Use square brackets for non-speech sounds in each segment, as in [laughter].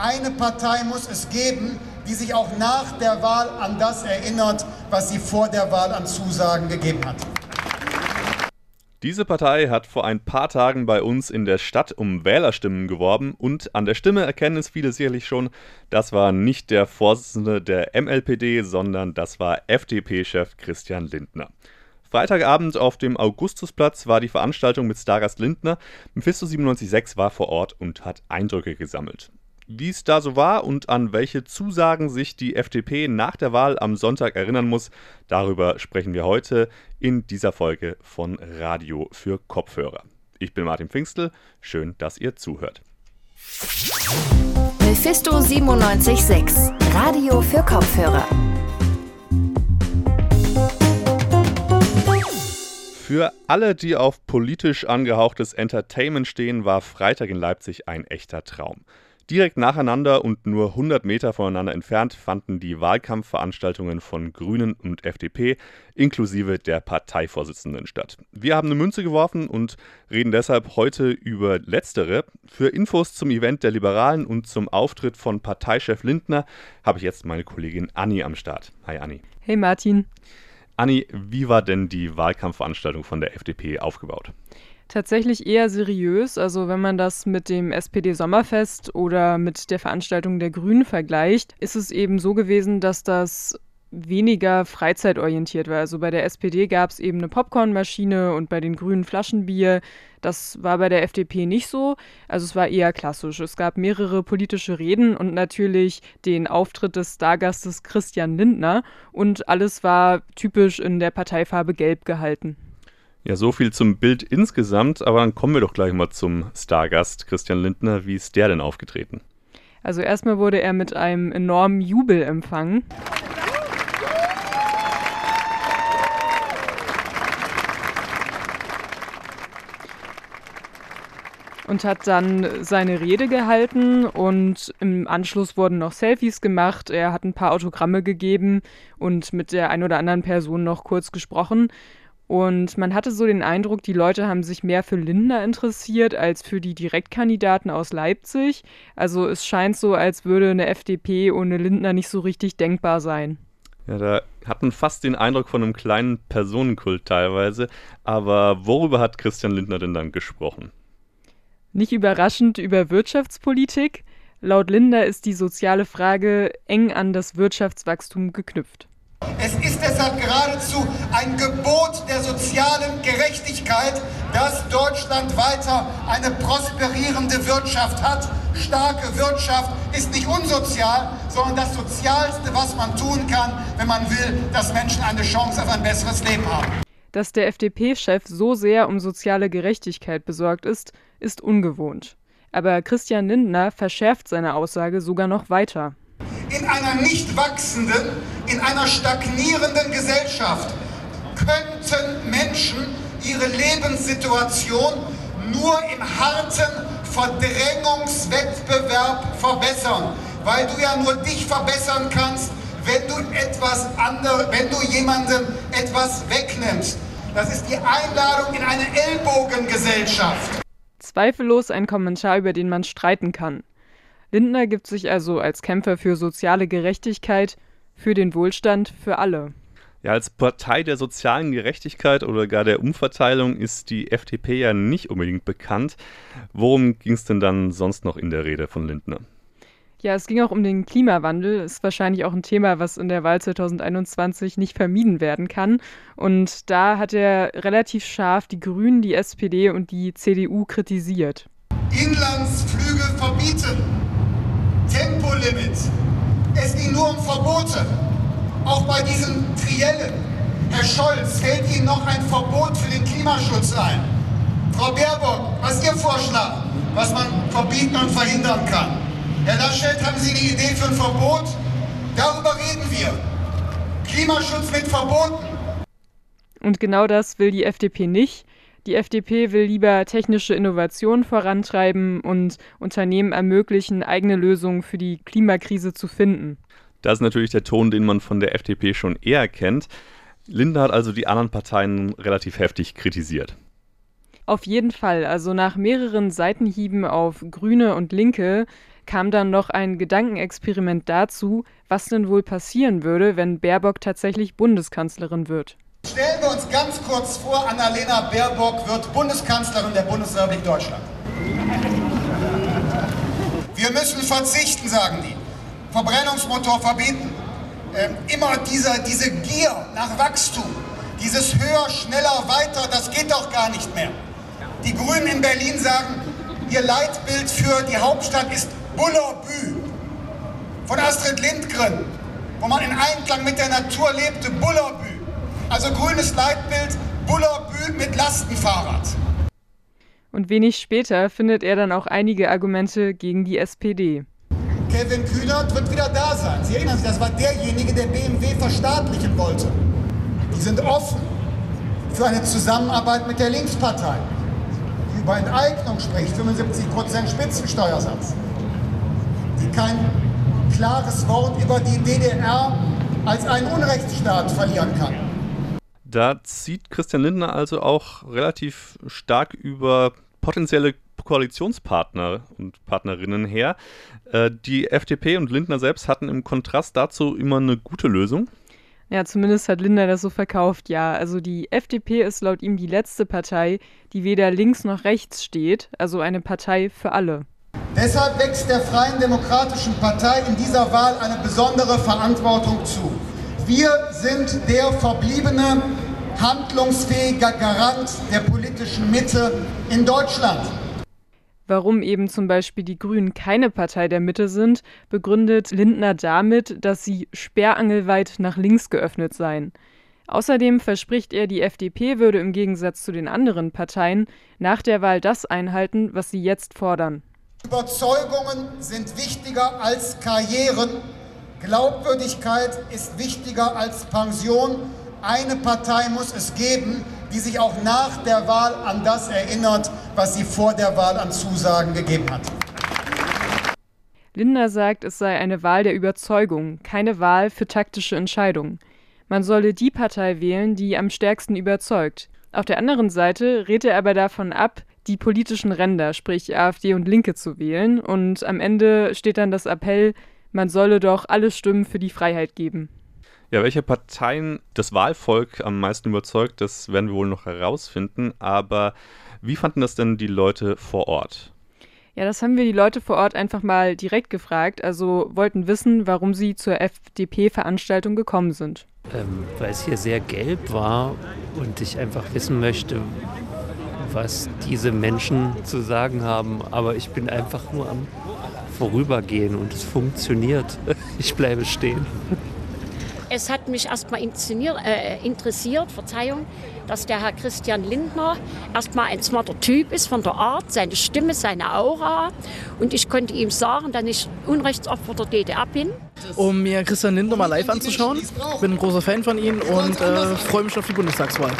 Eine Partei muss es geben, die sich auch nach der Wahl an das erinnert, was sie vor der Wahl an Zusagen gegeben hat. Diese Partei hat vor ein paar Tagen bei uns in der Stadt um Wählerstimmen geworben und an der Stimme erkennen es viele sicherlich schon, das war nicht der Vorsitzende der MLPD, sondern das war FDP-Chef Christian Lindner. Freitagabend auf dem Augustusplatz war die Veranstaltung mit Stargast Lindner. Mephisto 976 war vor Ort und hat Eindrücke gesammelt. Wie es da so war und an welche Zusagen sich die FDP nach der Wahl am Sonntag erinnern muss, darüber sprechen wir heute in dieser Folge von Radio für Kopfhörer. Ich bin Martin Pfingstel, schön, dass ihr zuhört. Mephisto 976, Radio für Kopfhörer. Für alle, die auf politisch angehauchtes Entertainment stehen, war Freitag in Leipzig ein echter Traum. Direkt nacheinander und nur 100 Meter voneinander entfernt fanden die Wahlkampfveranstaltungen von Grünen und FDP inklusive der Parteivorsitzenden statt. Wir haben eine Münze geworfen und reden deshalb heute über letztere. Für Infos zum Event der Liberalen und zum Auftritt von Parteichef Lindner habe ich jetzt meine Kollegin Anni am Start. Hi Anni. Hey Martin. Anni, wie war denn die Wahlkampfveranstaltung von der FDP aufgebaut? tatsächlich eher seriös. Also wenn man das mit dem SPD-Sommerfest oder mit der Veranstaltung der Grünen vergleicht, ist es eben so gewesen, dass das weniger freizeitorientiert war. Also bei der SPD gab es eben eine Popcornmaschine und bei den Grünen Flaschenbier. Das war bei der FDP nicht so. Also es war eher klassisch. Es gab mehrere politische Reden und natürlich den Auftritt des Stargastes Christian Lindner und alles war typisch in der Parteifarbe Gelb gehalten. Ja, so viel zum Bild insgesamt, aber dann kommen wir doch gleich mal zum Stargast Christian Lindner. Wie ist der denn aufgetreten? Also erstmal wurde er mit einem enormen Jubel empfangen. Und hat dann seine Rede gehalten und im Anschluss wurden noch Selfies gemacht. Er hat ein paar Autogramme gegeben und mit der ein oder anderen Person noch kurz gesprochen. Und man hatte so den Eindruck, die Leute haben sich mehr für Lindner interessiert als für die Direktkandidaten aus Leipzig. Also es scheint so, als würde eine FDP ohne Lindner nicht so richtig denkbar sein. Ja, da hat man fast den Eindruck von einem kleinen Personenkult teilweise. Aber worüber hat Christian Lindner denn dann gesprochen? Nicht überraschend über Wirtschaftspolitik. Laut Lindner ist die soziale Frage eng an das Wirtschaftswachstum geknüpft. Es ist deshalb geradezu ein Gebot der sozialen Gerechtigkeit, dass Deutschland weiter eine prosperierende Wirtschaft hat. Starke Wirtschaft ist nicht unsozial, sondern das Sozialste, was man tun kann, wenn man will, dass Menschen eine Chance auf ein besseres Leben haben. Dass der FDP-Chef so sehr um soziale Gerechtigkeit besorgt ist, ist ungewohnt. Aber Christian Lindner verschärft seine Aussage sogar noch weiter. In einer nicht wachsenden, in einer stagnierenden Gesellschaft könnten Menschen ihre Lebenssituation nur im harten Verdrängungswettbewerb verbessern, weil du ja nur dich verbessern kannst, wenn du etwas andere, wenn du jemandem etwas wegnimmst. Das ist die Einladung in eine Ellbogengesellschaft. Zweifellos ein Kommentar, über den man streiten kann. Lindner gibt sich also als Kämpfer für soziale Gerechtigkeit, für den Wohlstand für alle. Ja, als Partei der sozialen Gerechtigkeit oder gar der Umverteilung ist die FDP ja nicht unbedingt bekannt. Worum ging es denn dann sonst noch in der Rede von Lindner? Ja, es ging auch um den Klimawandel. Ist wahrscheinlich auch ein Thema, was in der Wahl 2021 nicht vermieden werden kann. Und da hat er relativ scharf die Grünen, die SPD und die CDU kritisiert. Inlandsflüge verbieten. Tempolimit. Es ging nur um Verbote. Auch bei diesen Triellen. Herr Scholz, fällt Ihnen noch ein Verbot für den Klimaschutz ein? Frau Baerbock, was ist Ihr Vorschlag, was man verbieten und verhindern kann? Herr Laschet, haben Sie eine Idee für ein Verbot? Darüber reden wir. Klimaschutz mit Verboten. Und genau das will die FDP nicht. Die FDP will lieber technische Innovationen vorantreiben und Unternehmen ermöglichen, eigene Lösungen für die Klimakrise zu finden. Das ist natürlich der Ton, den man von der FDP schon eher kennt. Lindner hat also die anderen Parteien relativ heftig kritisiert. Auf jeden Fall. Also nach mehreren Seitenhieben auf Grüne und Linke kam dann noch ein Gedankenexperiment dazu, was denn wohl passieren würde, wenn Baerbock tatsächlich Bundeskanzlerin wird. Stellen wir uns ganz kurz vor, Annalena Baerbock wird Bundeskanzlerin der Bundesrepublik Deutschland. Wir müssen verzichten, sagen die. Verbrennungsmotor verbieten. Ähm, immer dieser, diese Gier nach Wachstum, dieses höher, schneller, weiter, das geht doch gar nicht mehr. Die Grünen in Berlin sagen, ihr Leitbild für die Hauptstadt ist Bullerbü. Von Astrid Lindgren, wo man in Einklang mit der Natur lebte, Bullerbü. Also grünes Leitbild, Bullerbü mit Lastenfahrrad. Und wenig später findet er dann auch einige Argumente gegen die SPD. Kevin Kühnert wird wieder da sein. Sie erinnern sich, das war derjenige, der BMW verstaatlichen wollte. Die sind offen für eine Zusammenarbeit mit der Linkspartei, die über Enteignung spricht, 75% Spitzensteuersatz, die kein klares Wort über die DDR als einen Unrechtsstaat verlieren kann. Da zieht Christian Lindner also auch relativ stark über potenzielle Koalitionspartner und Partnerinnen her. Äh, die FDP und Lindner selbst hatten im Kontrast dazu immer eine gute Lösung. Ja, zumindest hat Lindner das so verkauft, ja. Also die FDP ist laut ihm die letzte Partei, die weder links noch rechts steht, also eine Partei für alle. Deshalb wächst der Freien Demokratischen Partei in dieser Wahl eine besondere Verantwortung zu. Wir sind der verbliebene handlungsfähige Garant der politischen Mitte in Deutschland. Warum eben zum Beispiel die Grünen keine Partei der Mitte sind, begründet Lindner damit, dass sie sperrangelweit nach links geöffnet seien. Außerdem verspricht er, die FDP würde im Gegensatz zu den anderen Parteien nach der Wahl das einhalten, was sie jetzt fordern. Überzeugungen sind wichtiger als Karrieren. Glaubwürdigkeit ist wichtiger als Pension. Eine Partei muss es geben, die sich auch nach der Wahl an das erinnert, was sie vor der Wahl an Zusagen gegeben hat. Lindner sagt, es sei eine Wahl der Überzeugung, keine Wahl für taktische Entscheidungen. Man solle die Partei wählen, die am stärksten überzeugt. Auf der anderen Seite rät er aber davon ab, die politischen Ränder, sprich AfD und Linke zu wählen. Und am Ende steht dann das Appell, man solle doch alle Stimmen für die Freiheit geben. Ja, welche Parteien das Wahlvolk am meisten überzeugt, das werden wir wohl noch herausfinden. Aber wie fanden das denn die Leute vor Ort? Ja, das haben wir die Leute vor Ort einfach mal direkt gefragt. Also wollten wissen, warum sie zur FDP-Veranstaltung gekommen sind. Ähm, weil es hier sehr gelb war und ich einfach wissen möchte, was diese Menschen zu sagen haben. Aber ich bin einfach nur am Vorübergehen und es funktioniert. [laughs] Ich bleibe stehen. Es hat mich erstmal äh, interessiert, Verzeihung, dass der Herr Christian Lindner erstmal ein smarter Typ ist von der Art, seine Stimme, seine Aura. Und ich konnte ihm sagen, dass ich Unrechtsopfer der DDR bin. Um mir Christian Lindner mal live anzuschauen. Ich bin ein großer Fan von ihm und äh, freue mich auf die Bundestagswahl.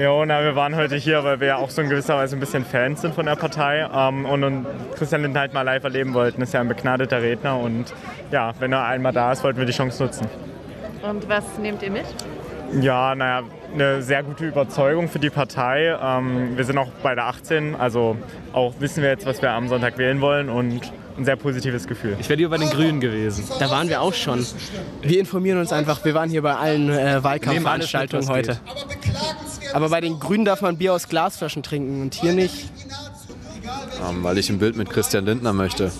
Ja, na, wir waren heute hier, weil wir ja auch so in gewisser Weise ein bisschen Fans sind von der Partei ähm, und, und Christian Lindner halt mal live erleben wollten. Ist ja ein begnadeter Redner und ja, wenn er einmal da ist, wollten wir die Chance nutzen. Und was nehmt ihr mit? Ja, naja, eine sehr gute Überzeugung für die Partei. Ähm, wir sind auch bei der 18, also auch wissen wir jetzt, was wir am Sonntag wählen wollen und ein sehr positives Gefühl. Ich wäre lieber bei den Grünen gewesen. Da waren wir auch schon. Wir informieren uns einfach. Wir waren hier bei allen äh, Wahlkampfveranstaltungen heute. Aber bei den Grünen darf man Bier aus Glasflaschen trinken und hier nicht. Ähm, weil ich ein Bild mit Christian Lindner möchte.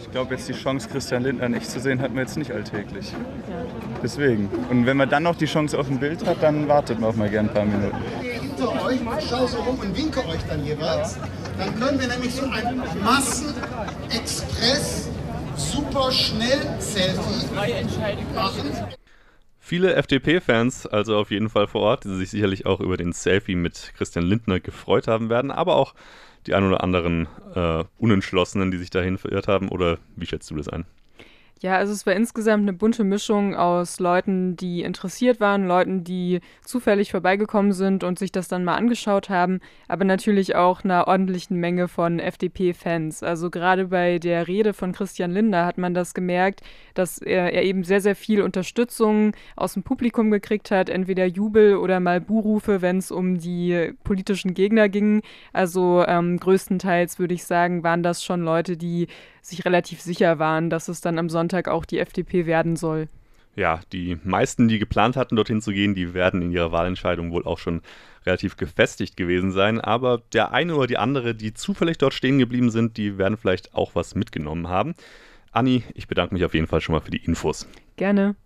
Ich glaube, jetzt die Chance, Christian Lindner nicht zu sehen, hat man jetzt nicht alltäglich. Deswegen. Und wenn man dann noch die Chance auf ein Bild hat, dann wartet man auch mal gern ein paar Minuten. Hinter euch, ich schaue so rum und winke euch dann jeweils. Dann können wir nämlich so ein Massen-Express super schnell Selfie machen. Viele FDP-Fans, also auf jeden Fall vor Ort, die sich sicherlich auch über den Selfie mit Christian Lindner gefreut haben werden, aber auch die ein oder anderen äh, Unentschlossenen, die sich dahin verirrt haben. Oder wie schätzt du das ein? Ja, also es war insgesamt eine bunte Mischung aus Leuten, die interessiert waren, Leuten, die zufällig vorbeigekommen sind und sich das dann mal angeschaut haben, aber natürlich auch einer ordentlichen Menge von FDP-Fans. Also gerade bei der Rede von Christian Lindner hat man das gemerkt, dass er, er, eben sehr, sehr viel Unterstützung aus dem Publikum gekriegt hat, entweder Jubel oder mal Buhrufe, wenn es um die politischen Gegner ging. Also ähm, größtenteils würde ich sagen, waren das schon Leute, die sich relativ sicher waren, dass es dann am Sonntag auch die FDP werden soll. Ja, die meisten, die geplant hatten, dorthin zu gehen, die werden in ihrer Wahlentscheidung wohl auch schon relativ gefestigt gewesen sein. Aber der eine oder die andere, die zufällig dort stehen geblieben sind, die werden vielleicht auch was mitgenommen haben. Anni, ich bedanke mich auf jeden Fall schon mal für die Infos. Gerne.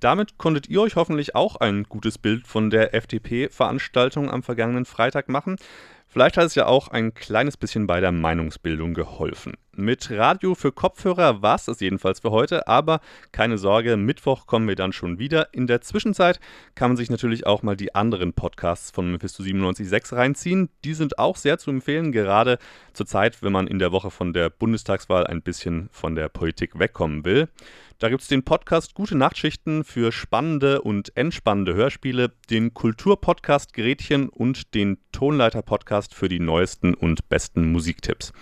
Damit konntet ihr euch hoffentlich auch ein gutes Bild von der FDP-Veranstaltung am vergangenen Freitag machen. Vielleicht hat es ja auch ein kleines bisschen bei der Meinungsbildung geholfen. Mit Radio für Kopfhörer war es das jedenfalls für heute, aber keine Sorge, Mittwoch kommen wir dann schon wieder. In der Zwischenzeit kann man sich natürlich auch mal die anderen Podcasts von Mephisto 97.6 reinziehen. Die sind auch sehr zu empfehlen, gerade zur Zeit, wenn man in der Woche von der Bundestagswahl ein bisschen von der Politik wegkommen will. Da gibt es den Podcast Gute Nachtschichten für spannende und entspannende Hörspiele, den Kulturpodcast Gerätchen und den Tonleiter-Podcast für die neuesten und besten Musiktipps.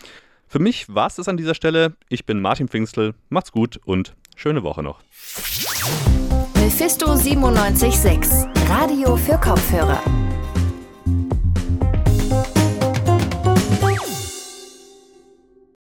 Für mich war es das an dieser Stelle. Ich bin Martin Pfingstel. Macht's gut und schöne Woche noch. Mephisto 976, Radio für Kopfhörer.